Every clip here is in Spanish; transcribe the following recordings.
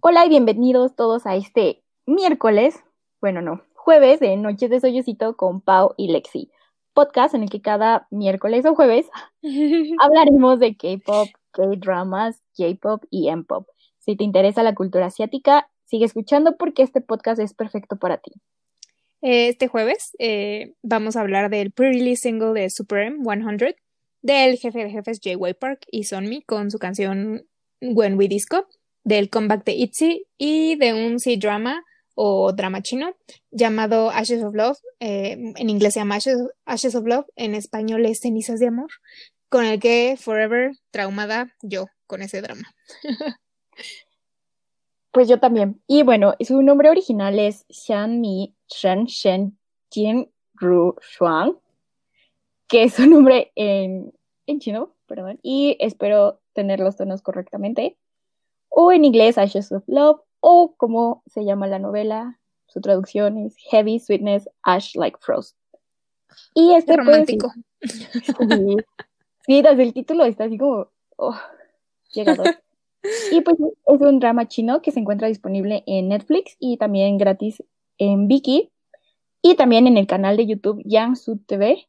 Hola y bienvenidos todos a este miércoles, bueno no, jueves de Noches de Soyocito con Pau y Lexi, podcast en el que cada miércoles o jueves hablaremos de K-pop, K-dramas, J-pop y M-pop. Si te interesa la cultura asiática, sigue escuchando porque este podcast es perfecto para ti. Este jueves eh, vamos a hablar del pre-release single de Super M 100 del jefe de jefes J.Y. Park y Sonmi con su canción When We Disco del comeback de ITZY y de un C-drama o drama chino llamado Ashes of Love, eh, en inglés se llama Ashes, of Love, en español es Cenizas de Amor, con el que forever traumada yo con ese drama. pues yo también. Y bueno, su nombre original es Xian Mi Shen Shen Jin Ru Shuang, que es su nombre en, en chino, perdón, y espero tener los tonos correctamente o en inglés Ashes of Love, o como se llama la novela, su traducción es Heavy Sweetness Ash Like Frost. Y este pues, romántico. sí, desde el título está así como oh, llegador. y pues es un drama chino que se encuentra disponible en Netflix y también gratis en Viki y también en el canal de YouTube Yang TV.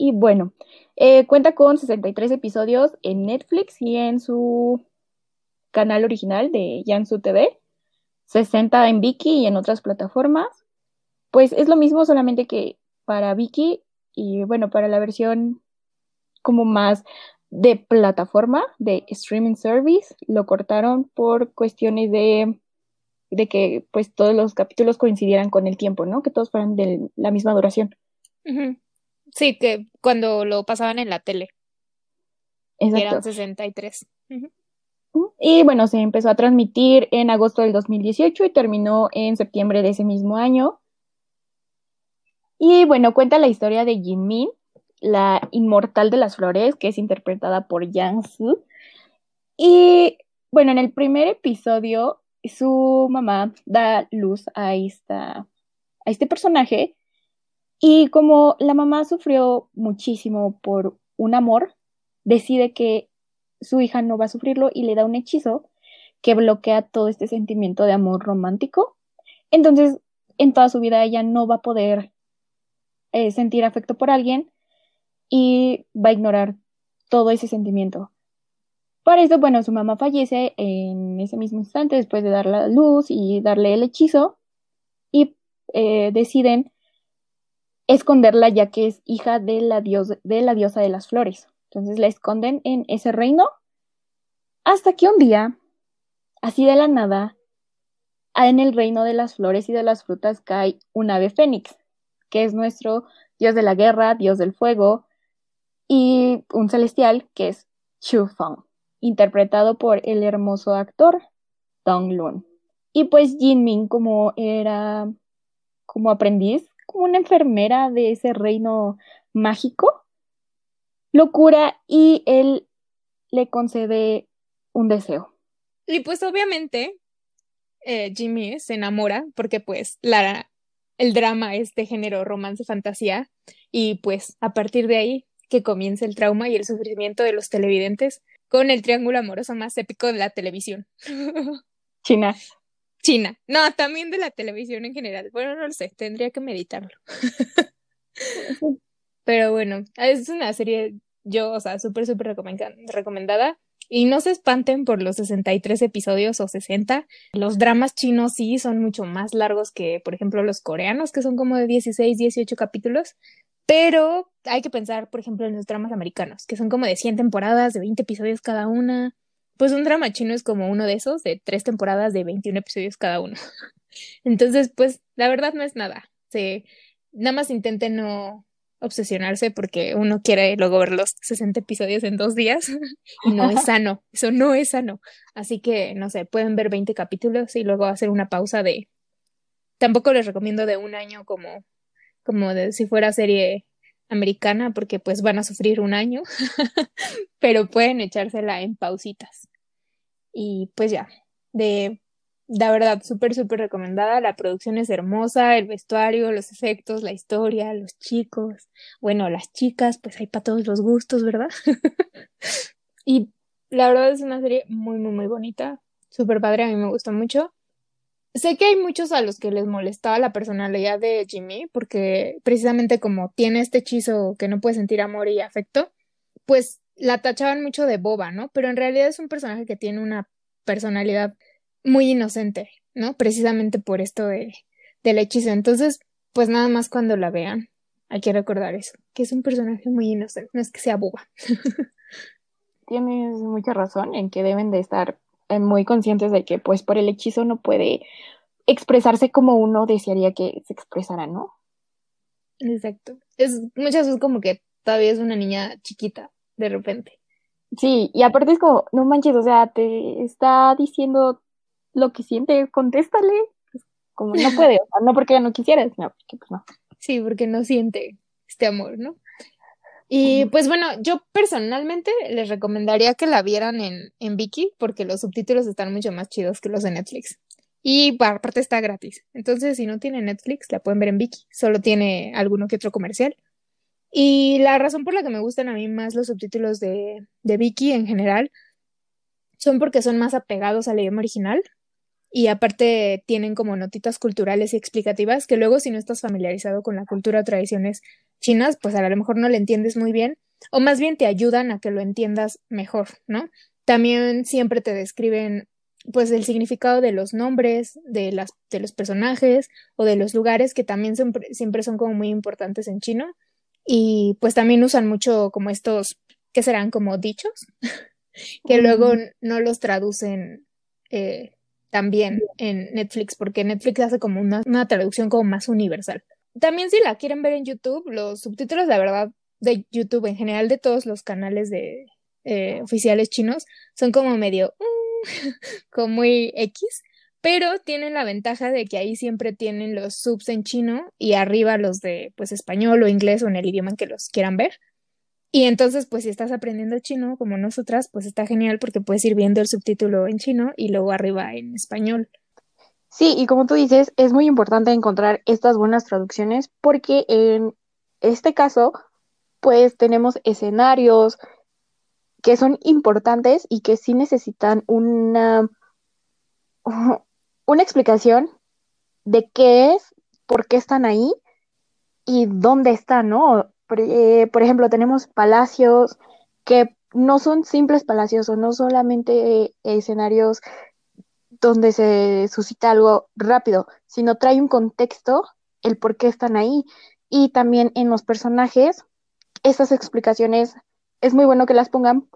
Y bueno, eh, cuenta con 63 episodios en Netflix y en su canal original de Yansu TV, 60 en Viki y en otras plataformas. Pues es lo mismo, solamente que para Viki y bueno, para la versión como más de plataforma, de streaming service, lo cortaron por cuestiones de, de que pues todos los capítulos coincidieran con el tiempo, ¿no? Que todos fueran de la misma duración. Sí, que cuando lo pasaban en la tele. Exacto. Eran 63. Y bueno, se empezó a transmitir en agosto del 2018 y terminó en septiembre de ese mismo año. Y bueno, cuenta la historia de Min, la inmortal de las flores, que es interpretada por Yang Su. Y bueno, en el primer episodio, su mamá da luz a, esta, a este personaje. Y como la mamá sufrió muchísimo por un amor, decide que su hija no va a sufrirlo y le da un hechizo que bloquea todo este sentimiento de amor romántico. Entonces, en toda su vida ella no va a poder eh, sentir afecto por alguien y va a ignorar todo ese sentimiento. Por eso, bueno, su mamá fallece en ese mismo instante después de darle la luz y darle el hechizo y eh, deciden esconderla ya que es hija de la, de la diosa de las flores. Entonces la esconden en ese reino hasta que un día, así de la nada, en el reino de las flores y de las frutas cae un ave fénix, que es nuestro dios de la guerra, dios del fuego, y un celestial que es Chu Feng, interpretado por el hermoso actor Dong Lun. Y pues Jin Min, como era como aprendiz, como una enfermera de ese reino mágico, locura y él le concede un deseo. Y pues obviamente eh, Jimmy se enamora porque pues la, el drama es de género romance fantasía y pues a partir de ahí que comienza el trauma y el sufrimiento de los televidentes con el triángulo amoroso más épico de la televisión. China. China. No, también de la televisión en general. Bueno, no lo sé, tendría que meditarlo. Pero bueno, es una serie, yo, o sea, súper, súper recomendada. Y no se espanten por los 63 episodios o 60. Los dramas chinos sí son mucho más largos que, por ejemplo, los coreanos, que son como de 16, 18 capítulos. Pero hay que pensar, por ejemplo, en los dramas americanos, que son como de 100 temporadas, de 20 episodios cada una. Pues un drama chino es como uno de esos, de tres temporadas de 21 episodios cada uno. Entonces, pues, la verdad no es nada. Se, nada más intenten no, obsesionarse porque uno quiere luego ver los 60 episodios en dos días y no es sano, eso no es sano. Así que, no sé, pueden ver 20 capítulos y luego hacer una pausa de... Tampoco les recomiendo de un año como, como de si fuera serie americana porque pues van a sufrir un año, pero pueden echársela en pausitas. Y pues ya, de la verdad, súper, súper recomendada. La producción es hermosa, el vestuario, los efectos, la historia, los chicos, bueno, las chicas, pues hay para todos los gustos, ¿verdad? y la verdad es una serie muy, muy, muy bonita, súper padre, a mí me gusta mucho. Sé que hay muchos a los que les molestaba la personalidad de Jimmy, porque precisamente como tiene este hechizo que no puede sentir amor y afecto, pues la tachaban mucho de boba, ¿no? Pero en realidad es un personaje que tiene una personalidad muy inocente, ¿no? Precisamente por esto de, del hechizo. Entonces, pues nada más cuando la vean, hay que recordar eso, que es un personaje muy inocente, no es que sea boba. Tienes mucha razón en que deben de estar eh, muy conscientes de que pues por el hechizo no puede expresarse como uno desearía que se expresara, ¿no? Exacto. Es muchas veces como que todavía es una niña chiquita, de repente. Sí, y aparte es como, no manches, o sea, te está diciendo lo que siente, contéstale. Como no puede, o sea, no porque ya no quisiera, sino porque pues no. Sí, porque no siente este amor, ¿no? Y pues bueno, yo personalmente les recomendaría que la vieran en, en Viki porque los subtítulos están mucho más chidos que los de Netflix. Y aparte está gratis. Entonces, si no tiene Netflix, la pueden ver en Viki. Solo tiene alguno que otro comercial. Y la razón por la que me gustan a mí más los subtítulos de, de Viki en general son porque son más apegados al idioma original y aparte tienen como notitas culturales y explicativas que luego si no estás familiarizado con la cultura o tradiciones chinas, pues a lo mejor no le entiendes muy bien o más bien te ayudan a que lo entiendas mejor, ¿no? También siempre te describen pues el significado de los nombres, de las de los personajes o de los lugares que también siempre son como muy importantes en chino y pues también usan mucho como estos que serán como dichos que luego no los traducen eh, también en Netflix, porque Netflix hace como una, una, traducción como más universal. También si la quieren ver en YouTube, los subtítulos, la verdad, de YouTube en general, de todos los canales de eh, oficiales chinos, son como medio, mm, como muy X, pero tienen la ventaja de que ahí siempre tienen los subs en chino y arriba los de pues español o inglés o en el idioma en que los quieran ver. Y entonces, pues si estás aprendiendo chino como nosotras, pues está genial porque puedes ir viendo el subtítulo en chino y luego arriba en español. Sí, y como tú dices, es muy importante encontrar estas buenas traducciones porque en este caso, pues tenemos escenarios que son importantes y que sí necesitan una, una explicación de qué es, por qué están ahí y dónde están, ¿no? Eh, por, ejemplo, tenemos palacios que no son simples palacios o no solamente escenarios donde se suscita algo rápido, sino trae un contexto, el por qué están ahí. Y también en los personajes, esas explicaciones es muy bueno que las pongan,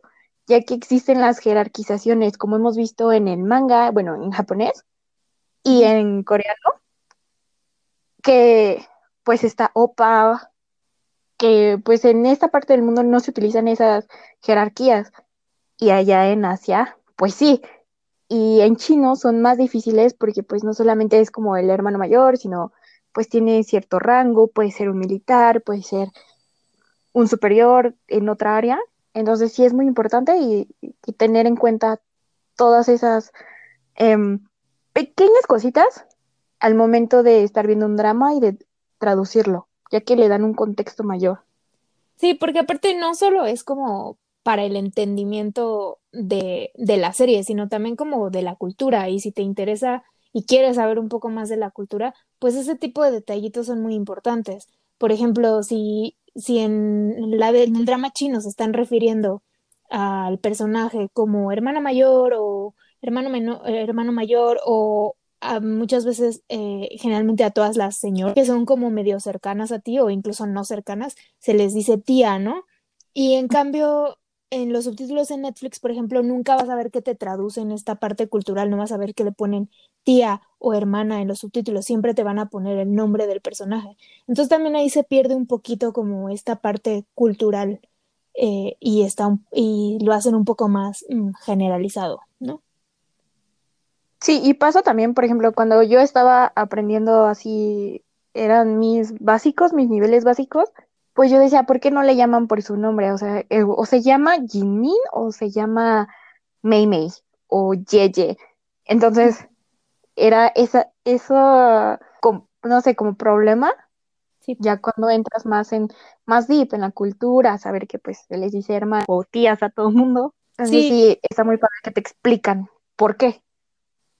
ya que existen las jerarquizaciones, como hemos visto en el manga, bueno, en japonés y en coreano, que pues está opa, que pues en esta parte del mundo no se utilizan esas jerarquías y allá en Asia, pues sí. Y en chino son más difíciles porque pues no solamente es como el hermano mayor, sino pues tiene cierto rango, puede ser un militar, puede ser un superior en otra área. Entonces sí es muy importante y, tener en cuenta todas esas em, pequeñas cositas al momento de estar viendo un drama y de traducirlo ya que le dan un contexto mayor. Sí, porque aparte no solo es como para el entendimiento de, de la serie, sino también como de la cultura. Y si te interesa y quieres saber un poco más de la cultura, pues ese tipo de detallitos son muy importantes. Por ejemplo, si, si en, la, en el drama chino se están refiriendo al personaje como hermana mayor o hermano, menor, hermano mayor o muchas veces, eh, generalmente a todas las señoras que son como medio cercanas a ti o incluso no cercanas, se les dice tía, ¿no? Y en cambio, en los subtítulos en Netflix, por ejemplo, nunca vas a ver que te traducen esta parte cultural, no vas a ver que le ponen tía o hermana en los subtítulos, siempre te van a poner el nombre del personaje. Entonces también ahí se pierde un poquito como esta parte cultural eh, y, está, y lo hacen un poco más mm, generalizado. Sí, y pasa también, por ejemplo, cuando yo estaba aprendiendo así, eran mis básicos, mis niveles básicos, pues yo decía, ¿por qué no le llaman por su nombre? O sea, eh, o se llama Jinmin o se llama Mei Mei o Yeye. Entonces, era esa, eso, no sé, como problema. Sí. Ya cuando entras más en, más deep en la cultura, saber que pues se les dice hermano o tías a todo el mundo, Entonces sí. está muy padre que te explican por qué.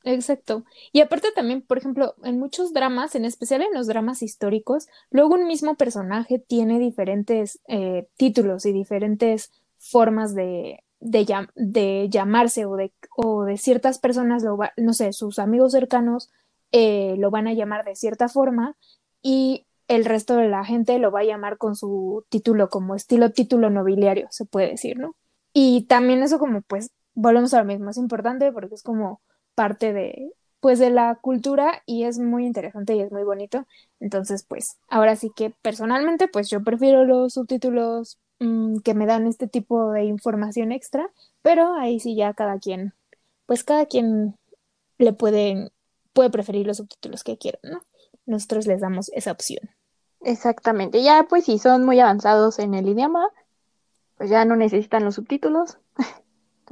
Exacto. Y aparte también, por ejemplo, en muchos dramas, en especial en los dramas históricos, luego un mismo personaje tiene diferentes eh, títulos y diferentes formas de, de, llamarse o de, o de ciertas personas, lo no sé, sus amigos cercanos eh, lo van a llamar de cierta forma y el resto de la gente lo va a llamar con su título como estilo título nobiliario, se puede decir, ¿no? Y también eso como pues volvemos a lo mismo, es importante porque es como parte de pues de la cultura y es muy interesante y es muy bonito. Entonces, pues ahora sí que personalmente pues yo prefiero los subtítulos mm, que me dan este tipo de información extra, pero ahí sí ya cada quien pues cada quien le puede puede preferir los subtítulos que quiera, ¿no? Nosotros les damos esa opción. Exactamente, ya pues si son muy avanzados en el idioma, pues ya no necesitan los subtítulos.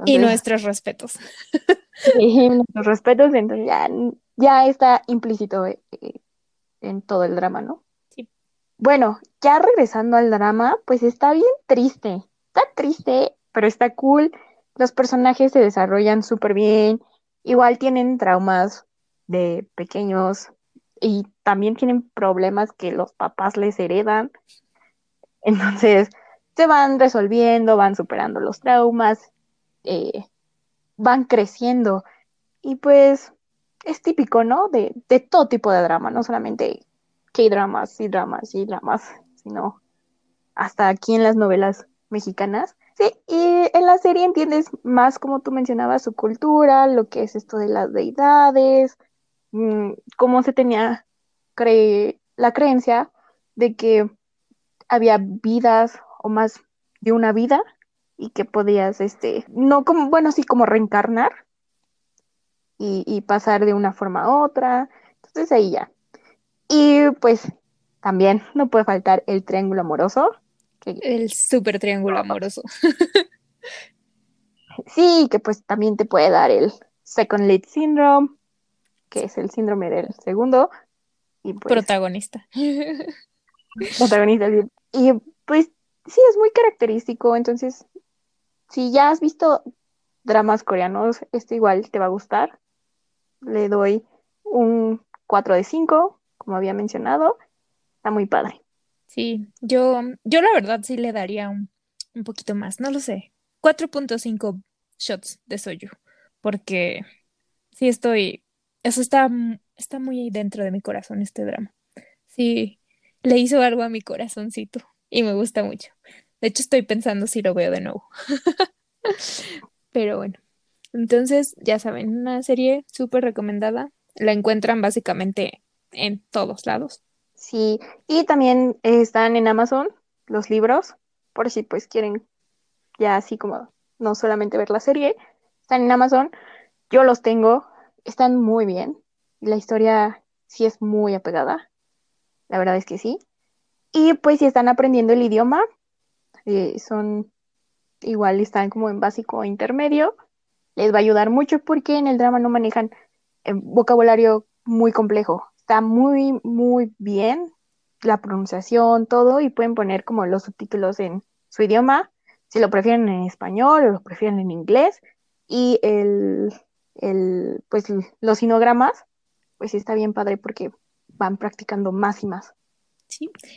Y nuestros respetos. Sí, nuestros respetos, entonces ya, ya está implícito eh, eh, en todo el drama, ¿no? Sí. Bueno, ya regresando al drama, pues está bien triste. Está triste, pero está cool. Los personajes se desarrollan súper bien. Igual tienen traumas de pequeños y también tienen problemas que los papás les heredan. Entonces, se van resolviendo, van superando los traumas, eh, van creciendo. Y pues es típico, ¿no? De, de todo tipo de drama, no solamente K-dramas y dramas y dramas, sino hasta aquí en las novelas mexicanas. Sí, y en la serie entiendes más, como tú mencionabas, su cultura, lo que es esto de las deidades, Mm, cómo se tenía la creencia de que había vidas o más de una vida y que podías, este, no como, bueno, sí como reencarnar y, pasar de una forma a otra. Entonces ahí ya. Y pues también no puede faltar el triángulo amoroso. El super triángulo amoroso. sí, que pues también te puede dar el second lead syndrome que es el síndrome del segundo. Y pues, protagonista. protagonista. Y pues sí, es muy característico. Entonces, si ya has visto dramas coreanos, este igual te va a gustar. Le doy un 4 de 5, como había mencionado. Está muy padre. Sí, yo, yo la verdad sí le daría un, un poquito más, no lo sé. 4.5 shots de soyu, porque sí estoy eso está, está muy dentro de mi corazón, este drama. Sí, le hizo algo a mi corazoncito y me gusta mucho. De hecho, estoy pensando si lo veo de nuevo. Pero bueno, entonces ya saben, una serie súper recomendada. La encuentran básicamente en todos lados. Sí, y también están en Amazon los libros, por si pues quieren ya así como no solamente ver la serie, están en Amazon. Yo los tengo, están muy bien. La historia sí es muy apegada. La verdad es que sí. Y pues si están aprendiendo el idioma, eh, son igual están como en básico o intermedio, les va a ayudar mucho porque en el drama no manejan eh, vocabulario muy complejo. Está muy, muy bien la pronunciación, todo, y pueden poner como los subtítulos en su idioma, si lo prefieren en español o lo prefieren en inglés. Y el, el, pues los sinogramas, pues está bien padre porque van practicando más y más.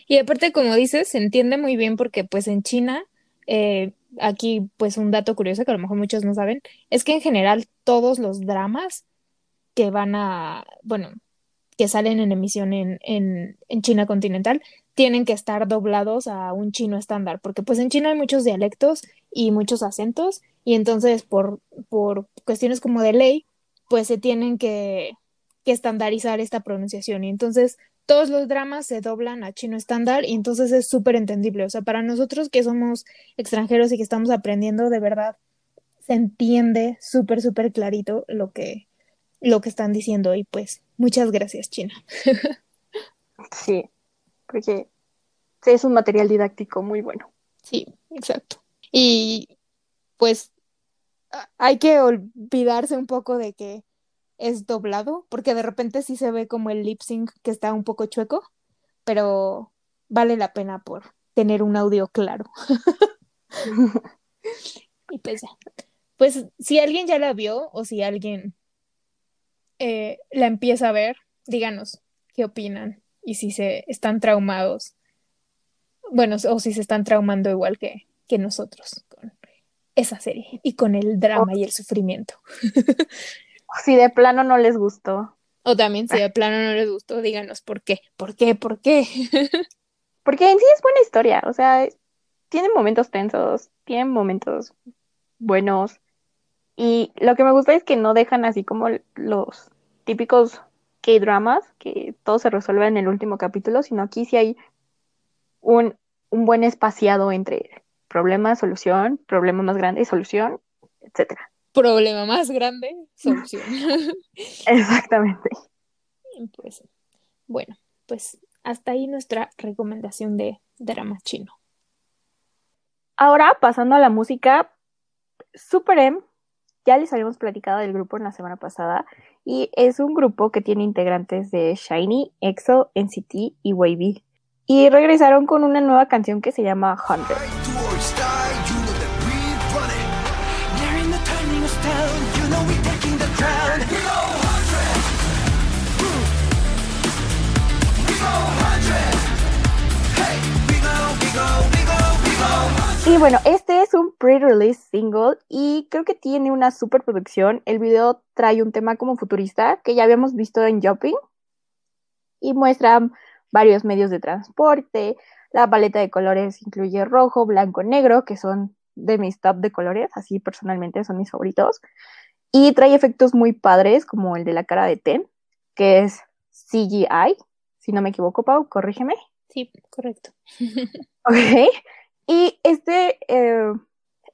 Y aparte como dices, se entiende muy bien porque pues en China, eh, aquí pues un dato curioso que a lo mejor muchos no saben, es que en general todos los dramas que van a, bueno, que salen en emisión en, en, en China continental, tienen que estar doblados a un chino estándar, porque pues en China hay muchos dialectos y muchos acentos, y entonces por, por cuestiones como de ley, pues se tienen que, que estandarizar esta pronunciación. Y entonces todos los dramas se doblan a chino estándar y entonces es súper entendible. O sea, para nosotros que somos extranjeros y que estamos aprendiendo, de verdad, se entiende súper, súper clarito lo que, lo que están diciendo. Y pues, muchas gracias, China. sí, porque es un material didáctico muy bueno. Sí, exacto. Y pues hay que olvidarse un poco de que es doblado, porque de repente sí se ve como el lip sync que está un poco chueco, pero vale la pena por tener un audio claro. y pues pues si alguien ya la vio o si alguien eh, la empieza a ver, díganos qué opinan y si se están traumados. Bueno, o si se están traumando igual que, que nosotros con esa serie y con el drama y el sufrimiento. si de plano no les gustó. O también si de plano no les gustó, díganos por qué, por qué, por qué. Porque en sí es buena historia, o sea, tiene momentos tensos, tiene momentos buenos. Y lo que me gusta es que no dejan así como los típicos K-dramas, que todo se resuelve en el último capítulo, sino aquí sí hay un, un buen espaciado entre problema, solución, problema más grande, solución, etcétera problema más grande, solución. Exactamente. Pues, bueno, pues hasta ahí nuestra recomendación de drama chino. Ahora, pasando a la música, Super M, ya les habíamos platicado del grupo en la semana pasada, y es un grupo que tiene integrantes de Shiny, EXO, NCT y Wavy. Y regresaron con una nueva canción que se llama Hundred. Y bueno, este es un pre-release single y creo que tiene una super producción. El video trae un tema como futurista que ya habíamos visto en Shopping y muestra varios medios de transporte. La paleta de colores incluye rojo, blanco, negro, que son de mis top de colores, así personalmente son mis favoritos. Y trae efectos muy padres, como el de la cara de Ten, que es CGI, si no me equivoco, Pau, corrígeme. Sí, correcto. ok. Y este eh,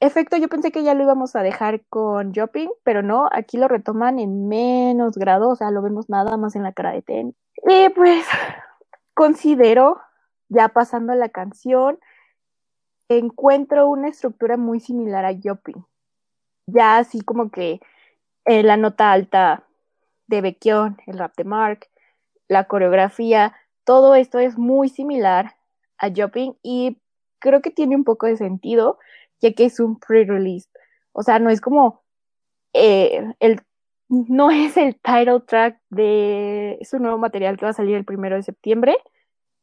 efecto yo pensé que ya lo íbamos a dejar con Jopping, pero no, aquí lo retoman en menos grado, o sea, lo vemos nada más en la cara de Ten. Y pues considero, ya pasando la canción, encuentro una estructura muy similar a Jopping. Ya así como que eh, la nota alta de Baekhyun, el rap de Mark, la coreografía, todo esto es muy similar a Jopping y creo que tiene un poco de sentido, ya que es un pre-release. O sea, no es como eh, el no es el title track de su nuevo material que va a salir el primero de septiembre,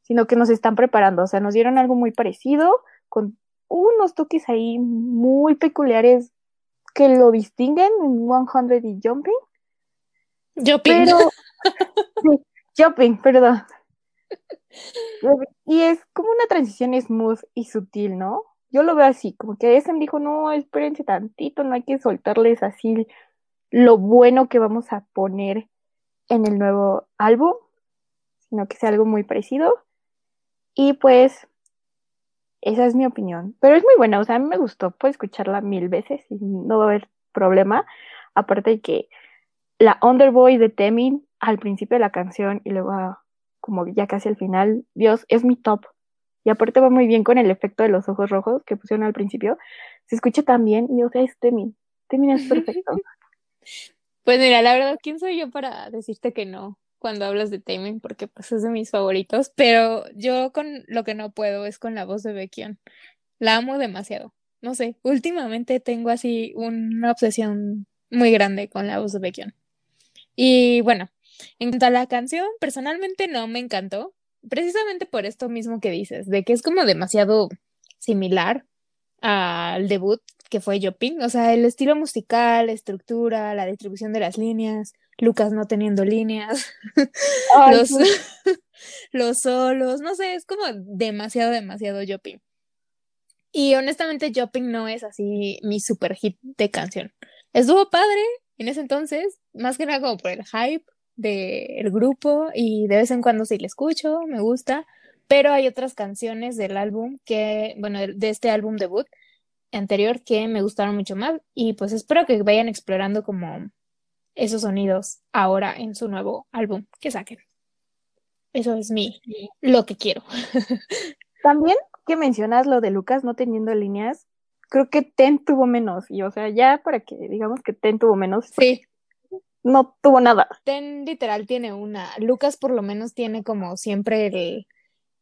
sino que nos están preparando. O sea, nos dieron algo muy parecido, con unos toques ahí muy peculiares que lo distinguen en 100 y Jumping. Jumping. Pero, Jumping, perdón. Y es como una transición smooth y sutil, ¿no? Yo lo veo así, como que SM dijo, no, espérense tantito, no hay que soltarles así lo bueno que vamos a poner en el nuevo álbum, sino que sea algo muy parecido. Y pues, esa es mi opinión. Pero es muy buena, o sea, a mí me gustó, puedo escucharla mil veces y no va a haber problema. Aparte de que la Underboy de Temin al principio de la canción y luego a como ya casi al final, Dios, es mi top. Y aparte va muy bien con el efecto de los ojos rojos que pusieron al principio. Se escucha tan bien y o sea, es Temin. Temin es perfecto. Pues mira, la verdad, ¿quién soy yo para decirte que no cuando hablas de Temin? Porque pues es de mis favoritos, pero yo con lo que no puedo es con la voz de Baekhyun. La amo demasiado. No sé, últimamente tengo así una obsesión muy grande con la voz de Baekhyun. Y bueno, en cuanto a la canción, personalmente no me encantó, precisamente por esto mismo que dices, de que es como demasiado similar al debut que fue Joping, o sea, el estilo musical, la estructura, la distribución de las líneas, Lucas no teniendo líneas, los, los solos, no sé, es como demasiado, demasiado Joping. Y honestamente, Joping no es así mi super hit de canción. Estuvo padre en ese entonces, más que nada como por el hype, del grupo y de vez en cuando sí le escucho, me gusta, pero hay otras canciones del álbum que, bueno, de este álbum debut anterior que me gustaron mucho más y pues espero que vayan explorando como esos sonidos ahora en su nuevo álbum que saquen. Eso es mi, lo que quiero. También que mencionas lo de Lucas no teniendo líneas, creo que Ten tuvo menos, y o sea, ya para que digamos que Ten tuvo menos. Sí no tuvo nada. Ten literal tiene una. Lucas por lo menos tiene como siempre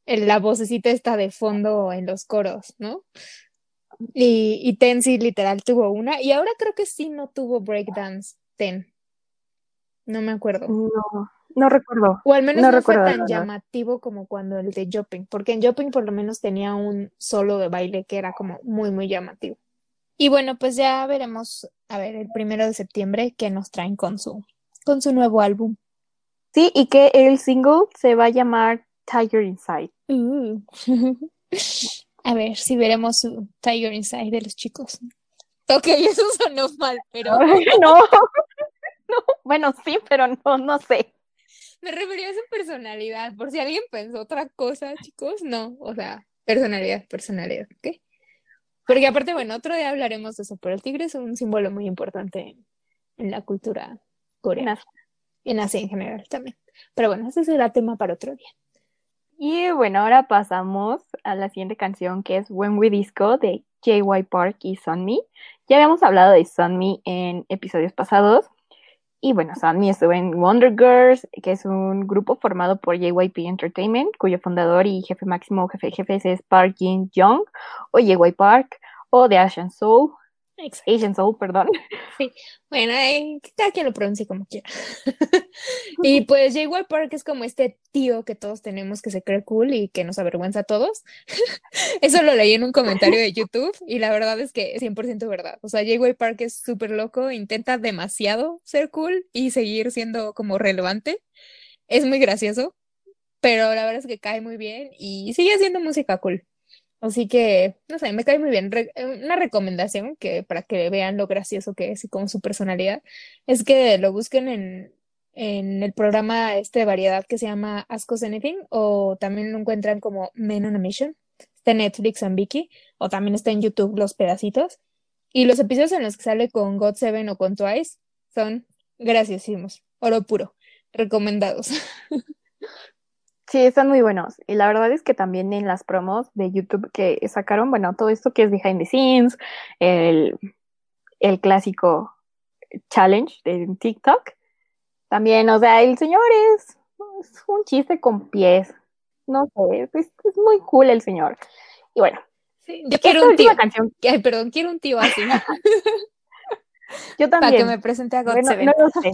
el, la vocecita esta de fondo en los coros, ¿no? Y, y Ten sí literal tuvo una. Y ahora creo que sí no tuvo breakdance Ten. No me acuerdo. No, no recuerdo. O al menos No no, fue recuerdo, la tan llamativo como cuando el de Jopping, porque en Jopping por lo menos tenía un solo de baile que era como muy, muy llamativo. Y bueno, pues ya veremos, a ver, el primero de septiembre qué nos traen con su, con su nuevo álbum. Sí, y que el single se va a llamar Tiger Inside. Uh. A ver si veremos su Tiger Inside de los chicos. Ok, eso sonó mal, pero no, no, bueno, sí, pero no, no sé. me refería a su personalidad, por si alguien pensó otra cosa, chicos, no, o sea, personalidad, personalidad, ¿ok? Porque aparte, bueno, otro día hablaremos de eso, pero el tigre es un símbolo muy importante en, en la cultura coreana, y en Asia en general también. Pero bueno, ese será tema para otro día. Y bueno, ahora pasamos a la siguiente canción que es When We Disco de JY Park y Sunmi. Ya habíamos hablado de Sunmi en episodios pasados. Y bueno, Sunmi estuvo en Wonder Girls, que es un grupo formado por JYP Entertainment, cuyo fundador y jefe máximo jefe de jefes es Park Jin Young, o JY Park, o de Asian Soul, Exacto. Asian Soul, perdón. Bueno, eh, cada quien lo pronuncie como quiera. Y pues J.Y. Park es como este tío que todos tenemos que se cree cool y que nos avergüenza a todos. Eso lo leí en un comentario de YouTube y la verdad es que es 100% verdad. O sea, J.Y. Park es súper loco, intenta demasiado ser cool y seguir siendo como relevante. Es muy gracioso, pero la verdad es que cae muy bien y sigue haciendo música cool. Así que, no sé, me cae muy bien. Re- una recomendación que para que vean lo gracioso que es y como su personalidad es que lo busquen en, en el programa este de variedad que se llama Ask Us Anything o también lo encuentran como Men on a Mission. Está en Netflix and Viki o también está en YouTube los pedacitos. Y los episodios en los que sale con God Seven o con Twice son graciosísimos. Oro puro. Recomendados. Sí, están muy buenos. Y la verdad es que también en las promos de YouTube que sacaron, bueno, todo esto que es behind the scenes, el, el clásico challenge de TikTok, también, o sea, el señor es, es un chiste con pies. No sé, es, es muy cool el señor. Y bueno, Sí, yo quiero un tío. canción, Ay, perdón, quiero un tío así yo para que también. me presente a God Bueno, Seven. no lo sé.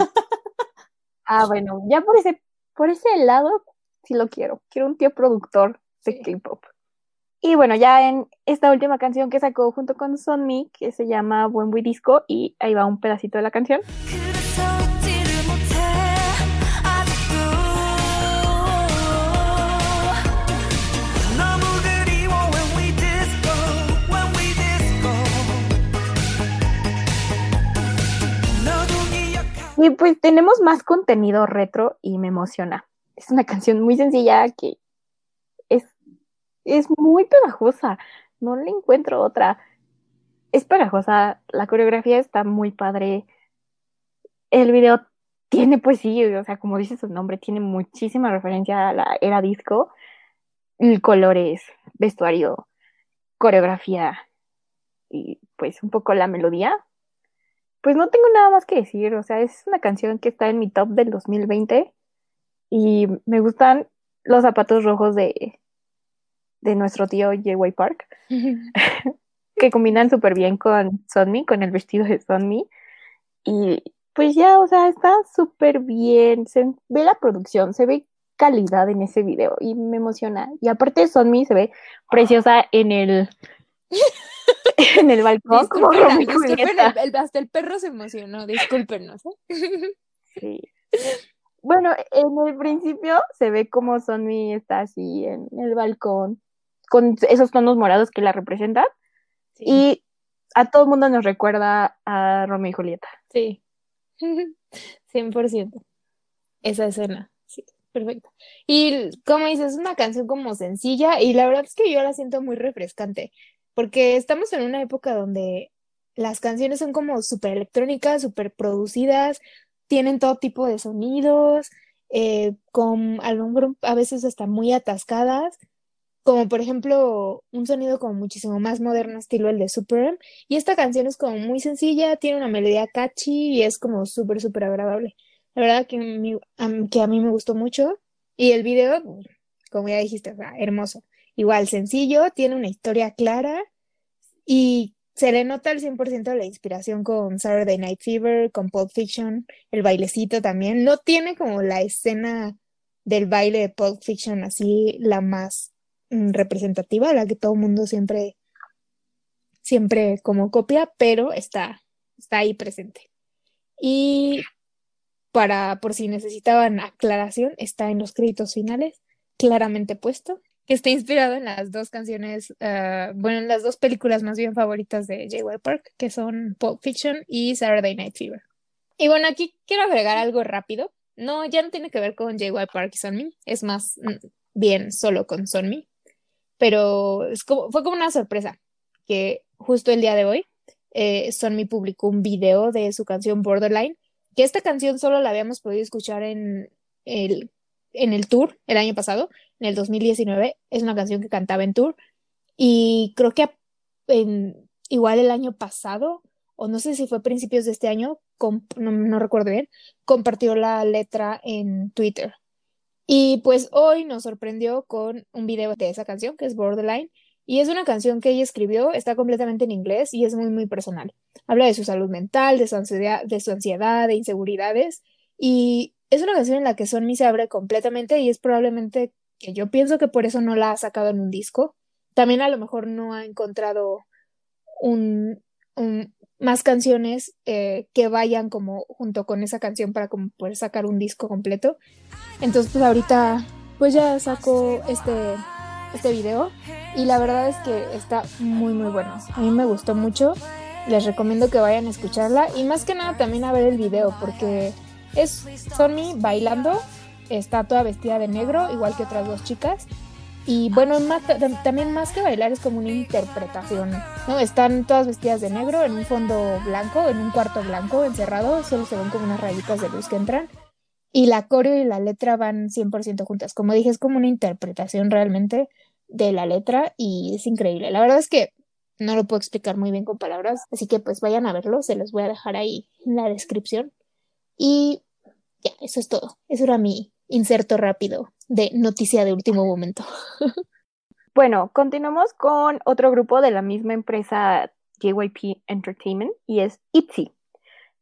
Ah, bueno, ya por ese, por ese lado sí lo quiero. Quiero un tío productor de Sí. K-pop. Y bueno, ya en esta última canción que sacó junto con Sunmi, que se llama When We Disco, y ahí va un pedacito de la canción. Y pues tenemos más contenido retro y me emociona. Es una canción muy sencilla que es, es muy pegajosa. No le encuentro otra. Es pegajosa, la coreografía está muy padre. El video tiene, pues sí, o sea, como dice su nombre, tiene muchísima referencia a la era disco. Colores, vestuario, coreografía y pues un poco la melodía. Pues no tengo nada más que decir, o sea, es una canción que está en mi top del 2020 y me gustan los zapatos rojos de, de nuestro tío JY Park, que combinan súper bien con Sunmi, con el vestido de Sunmi. Y pues ya, o sea, está súper bien, se ve la producción, se ve calidad en ese video y me emociona. Y aparte Sunmi se ve preciosa en el en el balcón como Disculpen, el- el- hasta el perro se emocionó, discúlpenos. ¿eh? Sí. Bueno, en el principio se ve como Sunmi está así en el balcón con esos tonos morados que la representan Sí. y a todo el mundo nos recuerda a Romeo y Julieta. Sí. 100%. Esa escena. Sí, perfecto. Y como dices, es una canción como sencilla y la verdad es que yo la siento muy refrescante porque estamos en una época donde las canciones son como súper electrónicas, súper producidas, tienen todo tipo de sonidos, eh, con a lo a veces hasta muy atascadas, como por ejemplo un sonido como muchísimo más moderno, estilo el de Super M. Y esta canción es como muy sencilla, tiene una melodía catchy y es como súper, súper agradable. La verdad que, a que a mí me gustó mucho. Y el video, como ya dijiste, hermoso. Igual, sencillo, tiene una historia clara, Y se le nota al 100% la inspiración con Saturday Night Fever, con Pulp Fiction, el bailecito también. No tiene como la escena del baile de Pulp Fiction así la más mm, representativa, la que todo el mundo siempre, siempre como copia, pero está, está ahí presente. Y para, por si necesitaban aclaración, está en los créditos finales, claramente puesto, que está inspirado en las dos canciones, ah, bueno, en las dos películas más bien favoritas de J.Y. Park, que son Pulp Fiction y Saturday Night Fever. Y bueno, aquí quiero agregar algo rápido. No, ya no tiene que ver con J.Y. Park y Sonmi, es más mm, bien solo con Sonmi, pero fue como una sorpresa que justo el día de hoy eh, Sonmi publicó un video de su canción Borderline, que esta canción solo la habíamos podido escuchar en el, en el tour el año pasado, en el 2019. Es una canción que cantaba en tour y creo que en, igual el año pasado, o no sé si fue a principios de este año, no, no recuerdo bien, compartió la letra en Twitter. Y pues hoy nos sorprendió con un video de esa canción, que es Borderline, y es una canción que ella escribió, está completamente en inglés y es muy, muy personal. Habla de su salud mental, de su ansiedad, de su ansiedad, de inseguridades, y es una canción en la que Sonmi se abre completamente y es probablemente que yo pienso que por eso no la ha sacado en un disco. También a lo mejor no ha encontrado un, más canciones eh, que vayan como junto con esa canción para poder sacar un disco completo. Entonces pues ahorita pues ya sacó este, este video y la verdad es que está muy muy bueno. A mí me gustó mucho. Les recomiendo que vayan a escucharla y más que nada también a ver el video porque es Sonny bailando, está toda vestida de negro igual que otras dos chicas y bueno, más- tam- también más que bailar es como una interpretación, ¿no? Están todas vestidas de negro en un fondo blanco, en un cuarto blanco encerrado, solo se ven como unas rayitas de luz que entran. Y la coreo y la letra van 100% juntas. Como dije, es como una interpretación realmente de la letra y es increíble. La verdad es que no lo puedo explicar muy bien con palabras, así que pues vayan a verlo, se los voy a dejar ahí en la descripción. Y ya, eso es todo. Eso era mi inserto rápido de noticia de último momento. Bueno, continuamos con otro grupo de la misma empresa JYP Entertainment y es ITZY.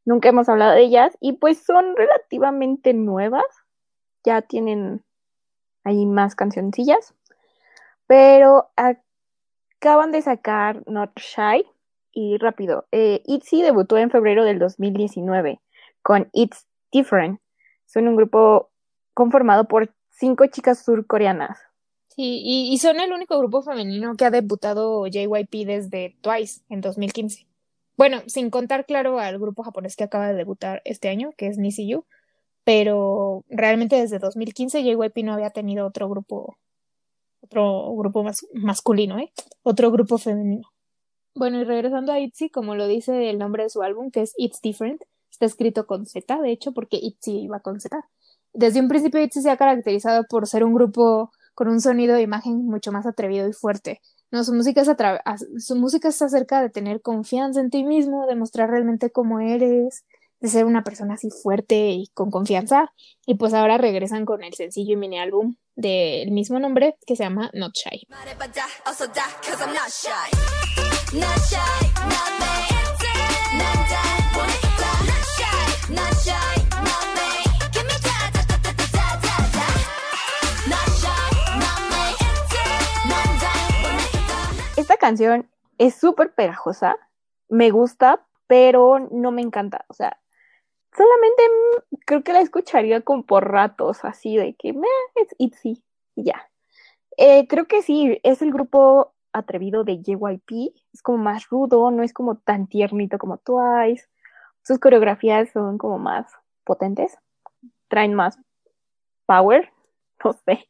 Nunca hemos hablado de ellas y pues son relativamente nuevas. Ya tienen ahí más cancioncillas. Pero acaban de sacar Not Shy y rápido. Eh, ITZY debutó en febrero del 2019 con It's Different. Son un grupo conformado por cinco chicas surcoreanas. Sí, y, son el único grupo femenino que ha debutado JYP desde Twice en 2015. Bueno, sin contar, claro, al grupo japonés que acaba de debutar este año, que es NCU, pero realmente desde 2015 JYP no había tenido otro grupo, otro grupo mas- masculino, ¿eh? Otro grupo femenino. Bueno, y regresando a ITZY, como lo dice el nombre de su álbum, que es It's Different, está escrito con Z, de hecho, porque ITZY iba con Z. Desde un principio ITZY se ha caracterizado por ser un grupo con un sonido de imagen mucho más atrevido y fuerte. No, su música es su está acerca de tener confianza en ti mismo, de mostrar realmente cómo eres, de ser una persona así fuerte y con confianza. Y pues ahora regresan con el sencillo y mini álbum del mismo nombre que se llama Not Shy. Canción es súper pegajosa, me gusta, pero no me encanta. O sea, solamente mm, creo que la escucharía como por ratos, así de que meh, es ITZY y ya. Eh, creo que sí, es el grupo atrevido de JYP, es como más rudo, no es como tan tiernito como Twice. Sus coreografías son como más potentes, traen más power, no sé.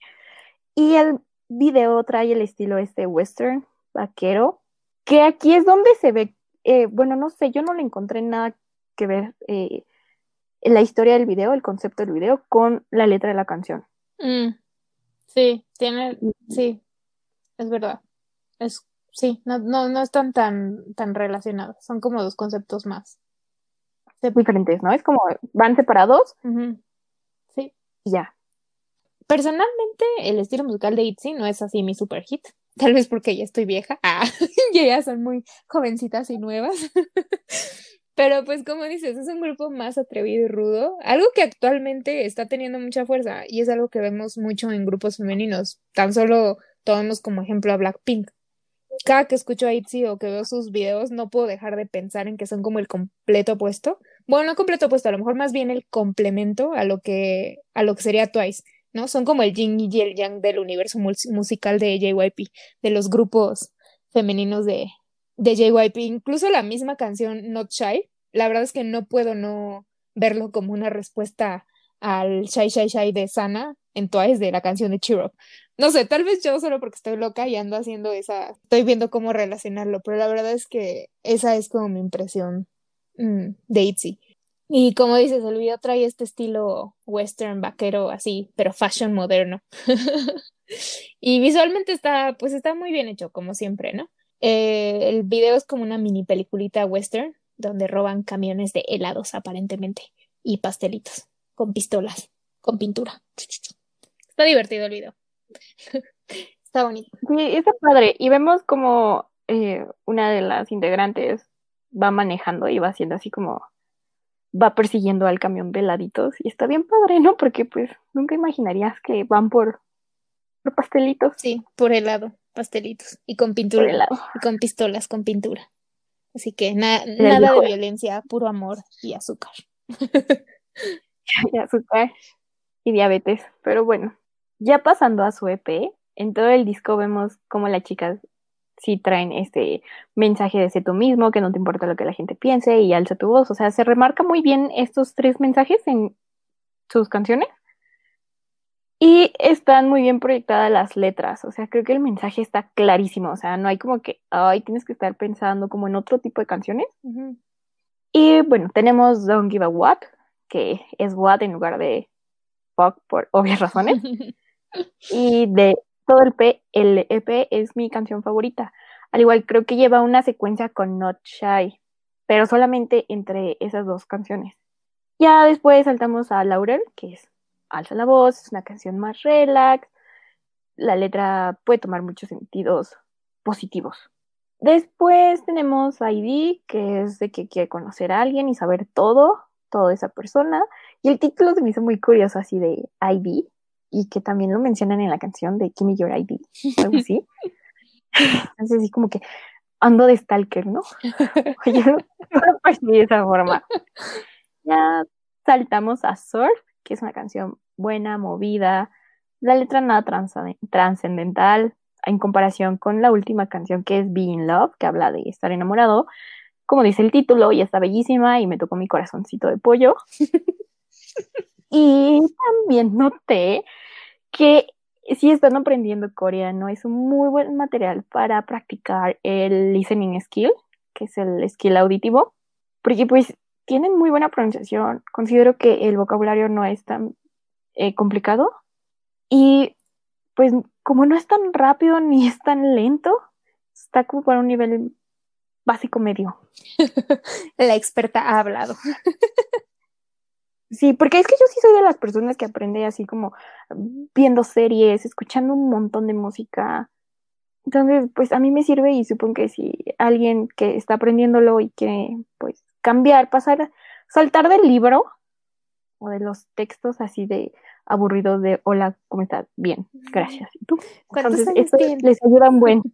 Y el video trae el estilo este western, vaquero, que aquí es donde se ve, eh, bueno, no sé, yo no le encontré nada que ver eh, la historia del video, el concepto del video, con la letra de la canción. Mm, sí, tiene, sí, es verdad. Es, sí, no, no, no están tan, tan relacionados. Son como dos conceptos más. Diferentes, ¿no? Es como van separados. Sí. y ya. Personalmente, el estilo musical de ITZY no es así mi super hit. Tal vez porque ya estoy vieja. Ah, y ellas son muy jovencitas y nuevas. Pero pues como dices, es un grupo más atrevido y rudo, algo que actualmente está teniendo mucha fuerza y es algo que vemos mucho en grupos femeninos. Tan solo tomemos como ejemplo a Blackpink. Cada que escucho a ITZY o que veo sus videos, no puedo dejar de pensar en que son como el completo opuesto. Bueno, no completo opuesto, a lo mejor más bien el complemento a lo que, a lo que sería Twice, ¿no? Son como el yin y el yang del universo mus- musical de JYP, de los grupos femeninos de, de JYP. Incluso la misma canción Not Shy, la verdad es que no puedo no verlo como una respuesta al Shy Shy Shy de Sana en Twice de la canción de Cheer Up. No sé, tal vez yo solo porque estoy loca y ando haciendo esa, estoy viendo cómo relacionarlo, pero la verdad es que esa es como mi impresión mm, de ITZY. Y como dices, el video trae este estilo western vaquero así, pero fashion moderno. Y visualmente está, pues está muy bien hecho, como siempre, ¿no? Eh, el video es como una mini peliculita western donde roban camiones de helados aparentemente y pastelitos con pistolas, con pintura. Está divertido el video. Está bonito. Sí, está padre. Y vemos como eh, una de las integrantes va manejando y va haciendo así como va persiguiendo al camión de laditos. Y está bien padre, ¿no? Porque pues nunca imaginarías que van por, por pastelitos, Sí, por helado, pastelitos y con por pintura helado. y con pistolas, con pintura. Así que na- nada de violencia, puro amor y azúcar. y azúcar y diabetes. Pero bueno, ya pasando a su EP, en todo el disco vemos como las chicas sí traen este mensaje de sé tú mismo, que no te importa lo que la gente piense y alza tu voz. O sea, se remarca muy bien estos tres mensajes en sus canciones. Y están muy bien proyectadas las letras. O sea, creo que el mensaje está clarísimo. O sea, no hay como que, ay, tienes que estar pensando como en otro tipo de canciones. Y bueno, tenemos Don't Give a What, que es What en lugar de Fuck por obvias razones. Y de todo el, P, el EP es mi canción favorita. Al igual, creo que lleva una secuencia con Not Shy, pero solamente entre esas dos canciones. Ya después saltamos a Laurel, que es Alza la voz, es una canción más relax. La letra puede tomar muchos sentidos positivos. Después tenemos ID, que es de que quiere conocer a alguien y saber todo, de esa persona. Y el título se me hizo muy curioso, así de ID, y que también lo mencionan en la canción de Give Me Your ID, algo así. Entonces, así como que ando de stalker, ¿no? Yo no de esa forma. Ya saltamos a Surf, que es una canción buena, movida. La letra nada trascendental en comparación con la última canción que es Be in Love, que habla de estar enamorado. Como dice el título, ya está bellísima y me tocó mi corazoncito de pollo. Y también noté que si están aprendiendo coreano, es un muy buen material para practicar el listening skill, que es el skill auditivo, porque pues tienen muy buena pronunciación. Considero que el vocabulario no es tan eh, complicado y pues como no es tan rápido ni es tan lento, está como para un nivel básico medio. La experta ha hablado. Sí, porque es que yo sí soy de las personas que aprende así como viendo series, escuchando un montón de música. Entonces, pues a mí me sirve y supongo que si alguien que está aprendiéndolo y quiere pues cambiar, pasar, saltar del libro o de los textos así de aburridos de hola, ¿cómo estás? Bien, gracias. ¿Y tú? ¿Cuántos Entonces, tienes? les ayuda un buen.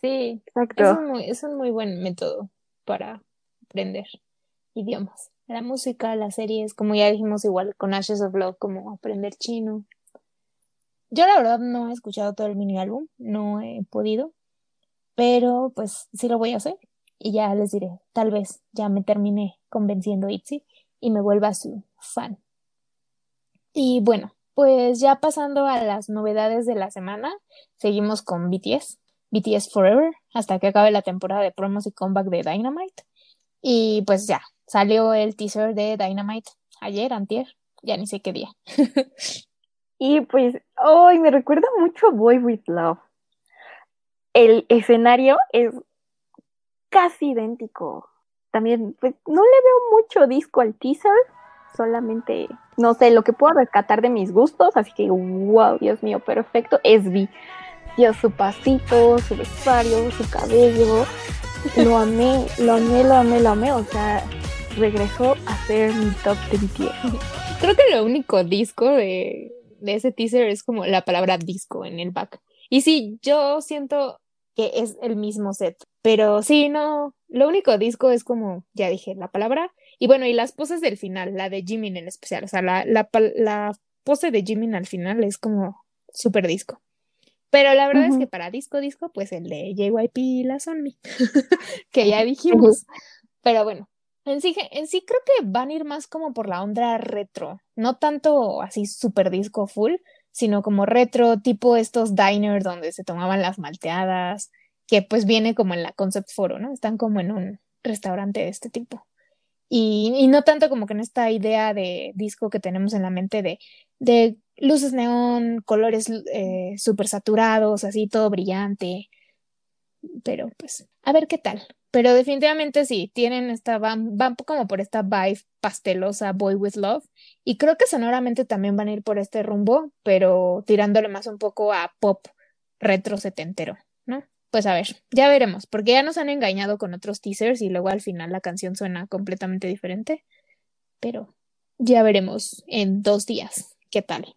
Sí, Exacto. es un, muy, es un muy buen método para aprender idiomas. La música, las series, como ya dijimos igual con Ashes of Love, como aprender chino. Yo la verdad no he escuchado todo el mini álbum, no he podido, pero pues sí lo voy a hacer y ya les diré, tal vez ya me termine convenciendo Itzy y me vuelva su fan. Y bueno, pues ya pasando a las novedades de la semana, seguimos con BTS. BTS Forever hasta que acabe la temporada de promos y comeback de Dynamite. Y pues ya, salió el teaser de Dynamite ayer, antier, ya ni sé qué día. Y pues, hoy me recuerda mucho a Boy with Love. El escenario es casi idéntico. También, pues, no le veo mucho disco al teaser, solamente, no sé, lo que puedo rescatar de mis gustos, así que, wow, Dios mío, perfecto, es V. Yo su pasito, su vestuario, su cabello. Lo amé, lo amé, lo amé, lo amé. O sea, regresó a ser mi top de BTS. Creo que lo único disco de, ese teaser es como la palabra disco en el back. Y sí, yo siento que es el mismo set, pero sí, no, lo único disco es como, ya dije, la palabra. Y bueno, y las poses del final, la de Jimin en especial, o sea, la, la, la pose de Jimin al final es como súper disco. Pero la verdad es que para disco, disco, pues el de JYP y la Sunmi, que ya dijimos. Pero bueno, en sí, en sí creo que van a ir más como por la onda retro, no tanto así super disco full, sino como retro, tipo estos diners donde se tomaban las malteadas, que pues viene como en la concept foro, ¿no? Están como en un restaurante de este tipo. Y, y no tanto como que en esta idea de disco que tenemos en la mente de, de luces neón, colores eh, súper saturados, así todo brillante. Pero pues, a ver qué tal. Pero definitivamente sí, tienen esta, van, van como por esta vibe pastelosa, Boy with Love. Y creo que sonoramente también van a ir por este rumbo, pero tirándole más un poco a pop retro setentero, ¿no? Pues a ver, ya veremos, porque ya nos han engañado con otros teasers y luego al final la canción suena completamente diferente. Pero ya veremos en dos días qué tal.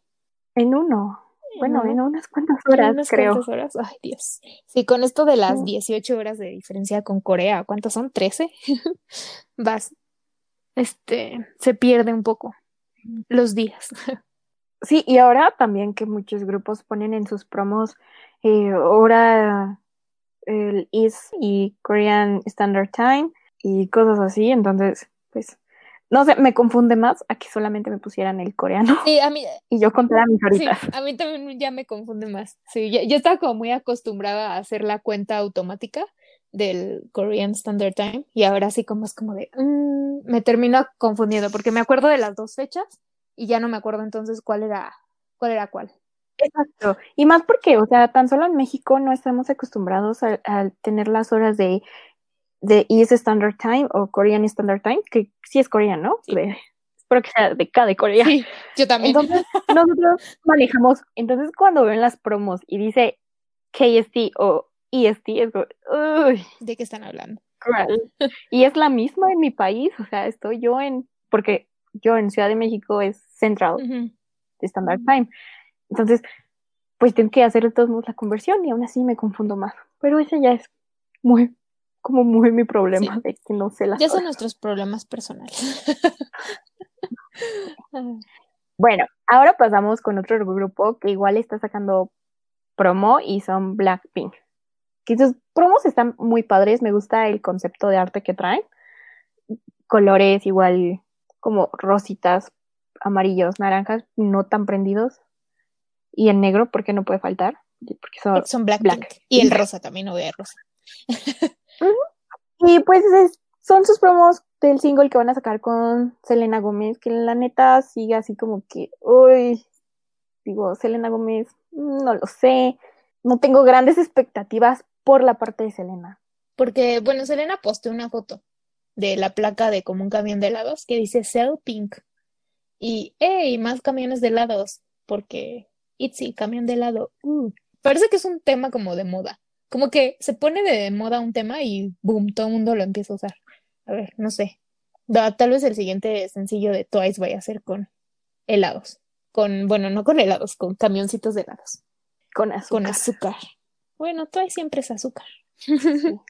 En uno. Bueno, en unas cuantas En horas, unas creo. cuantas horas. Ay, Dios. Sí, con esto de las Mm. 18 horas de diferencia con Corea, ¿cuántas son? ¿13? Vas. Este, se pierde un poco los días. Sí, y ahora también que muchos grupos ponen en sus promos eh, hora el East y Korean Standard Time y cosas así, entonces, pues, no sé, me confunde más a que solamente me pusieran el coreano Sí, a mí, y yo contara mis sí, horitas. a mí también ya me confunde más. Sí, yo estaba como muy acostumbrada a hacer la cuenta automática del Korean Standard Time y ahora sí como es como de, mm, me termino confundiendo porque me acuerdo de las dos fechas y ya no me acuerdo entonces cuál era, cuál era cuál. Exacto. Y más porque, o sea, tan solo en México no estamos acostumbrados a, a tener las horas de, de East Standard Time o Korean Standard Time, que sí es coreano, ¿no? Sí. De- espero que sea de acá de Corea. Sí, yo también. Entonces, nosotros manejamos, entonces cuando ven las promos y dice KST o EST, es como, uy, ¿De qué están hablando? Y es la misma en mi país, o sea, estoy yo en, porque yo en Ciudad de México es Central de Standard Time. Entonces, pues tengo que hacer de todos modos la conversión y aún así me confundo más. Pero ese ya es muy, como muy mi problema Sí. de que no sé las Ya son horas. nuestros problemas personales. Bueno, ahora pasamos con otro grupo que igual está sacando promo y son Blackpink. Que sus promos están muy padres, me gusta el concepto de arte que traen. Colores igual como rositas, amarillos, naranjas, no tan prendidos. Y en negro, porque no puede faltar. Porque son... Porque son Blackpink. Black. Y el rosa también, no de rosa. Y pues es- son sus promos del single que van a sacar con Selena Gómez, que la neta sigue así como que, uy, digo, Selena Gómez, mm, no lo sé, no tengo grandes expectativas por la parte de Selena. Porque, bueno, Selena posteó una foto de la placa de como un camión de helados que dice Sell Pink. Y, hey, más camiones de helados, porque Itzy, camión de helado. uh. Parece que es un tema como de moda. Como que se pone de moda un tema y boom, todo el mundo lo empieza a usar. A ver, no sé. Tal vez el siguiente sencillo de Twice vaya a ser con helados. Con, bueno, no con helados, con camioncitos de helados. Con azúcar. Con azúcar. Bueno, Twice siempre es azúcar.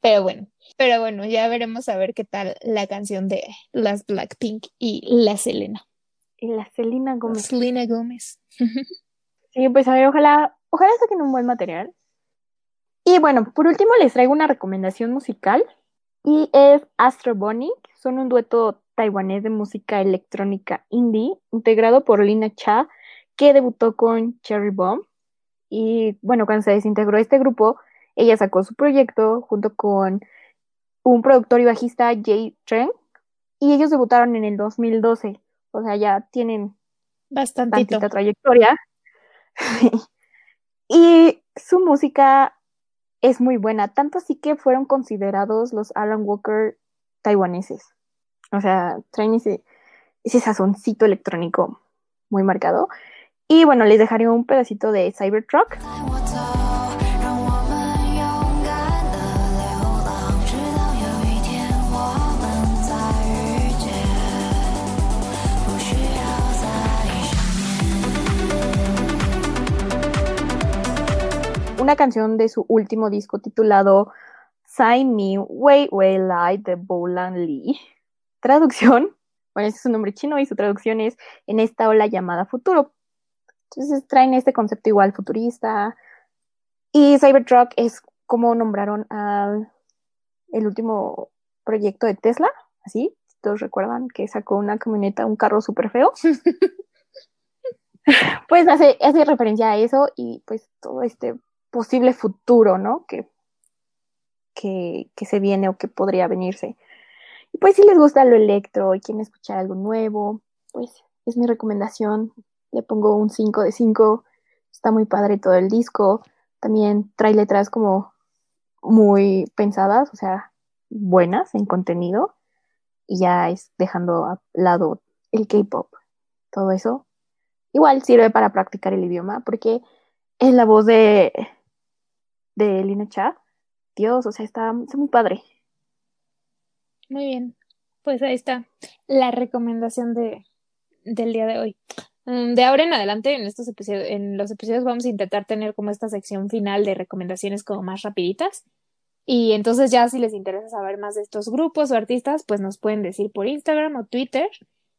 Pero bueno, pero bueno, ya veremos a ver qué tal la canción de las Blackpink y la Selena. Y la Selena Gómez. Selena Gómez. Sí, pues a ver, ojalá, ojalá saquen un buen material. Y bueno, por último les traigo una recomendación musical y es Astro Bunny, son un dueto taiwanés de música electrónica indie integrado por Lina Cha, que debutó con Cherry Bomb. Y bueno, cuando se desintegró este grupo, ella sacó su proyecto junto con un productor y bajista Jay Trent y ellos debutaron en el 2012, o sea, ya tienen tantita trayectoria. y su música es muy buena, tanto así que fueron considerados los Alan Walker taiwaneses. O sea, traen ese, ese sazoncito electrónico muy marcado. Y bueno, les dejaré un pedacito de Cybertruck. Canción de su último disco titulado Sign Me Wei Wei Lai de Bolan Lee. Traducción, bueno, ese es su nombre chino y su traducción es en esta ola llamada futuro. Entonces traen este concepto igual futurista. Y Cybertruck es como nombraron al el último proyecto de Tesla, así, todos recuerdan que sacó una camioneta, un carro súper feo. pues hace, hace referencia a eso y pues todo este posible futuro, ¿no? Que, que, que se viene o que podría venirse. Y pues si les gusta lo electro y quieren escuchar algo nuevo, pues es mi recomendación. Le pongo un 5 de 5. Está muy padre todo el disco. También trae letras como muy pensadas, o sea, buenas en contenido. Y ya es dejando a lado el K-pop. Todo eso. Igual sirve para practicar el idioma, porque es la voz de, de Lina Cha. Dios, o sea, está, está muy padre. Muy bien. Pues ahí está la recomendación de, del día de hoy. Mm, De ahora en adelante, en estos episodios, en los episodios vamos a intentar tener como esta sección final de recomendaciones como más rapiditas. Y entonces ya si les interesa saber más de estos grupos o artistas, pues nos pueden decir por Instagram o Twitter.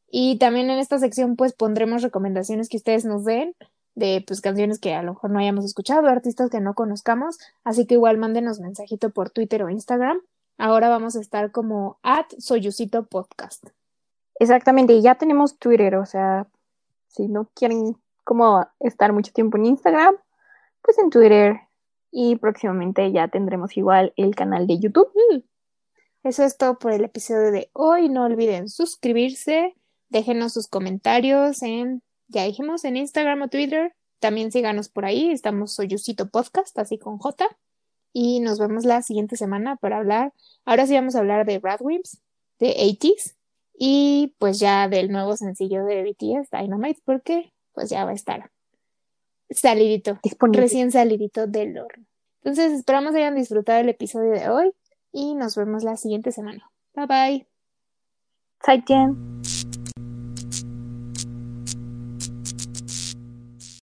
Y también en esta sección pues pondremos recomendaciones que ustedes nos den de pues canciones que a lo mejor no hayamos escuchado, artistas que no conozcamos. Así que igual mándenos mensajito por Twitter o Instagram. Ahora vamos a estar como at Soyucito Podcast. Exactamente, y ya tenemos Twitter, o sea, si no quieren como estar mucho tiempo en Instagram, pues en Twitter. Y próximamente ya tendremos igual el canal de YouTube. Eso es todo por el episodio de hoy. No olviden suscribirse, déjenos sus comentarios en, ya dijimos, en Instagram o Twitter. También síganos por ahí. Estamos Soyucito Podcast, así con J. Y nos vemos la siguiente semana para hablar. Ahora sí vamos a hablar de Radwimps, de 80s y pues ya del nuevo sencillo de BTS, Dynamite, porque pues ya va a estar salidito, Disponible. recién salidito del horno. Entonces esperamos hayan disfrutado el episodio de hoy y nos vemos la siguiente semana. Bye bye. 再见。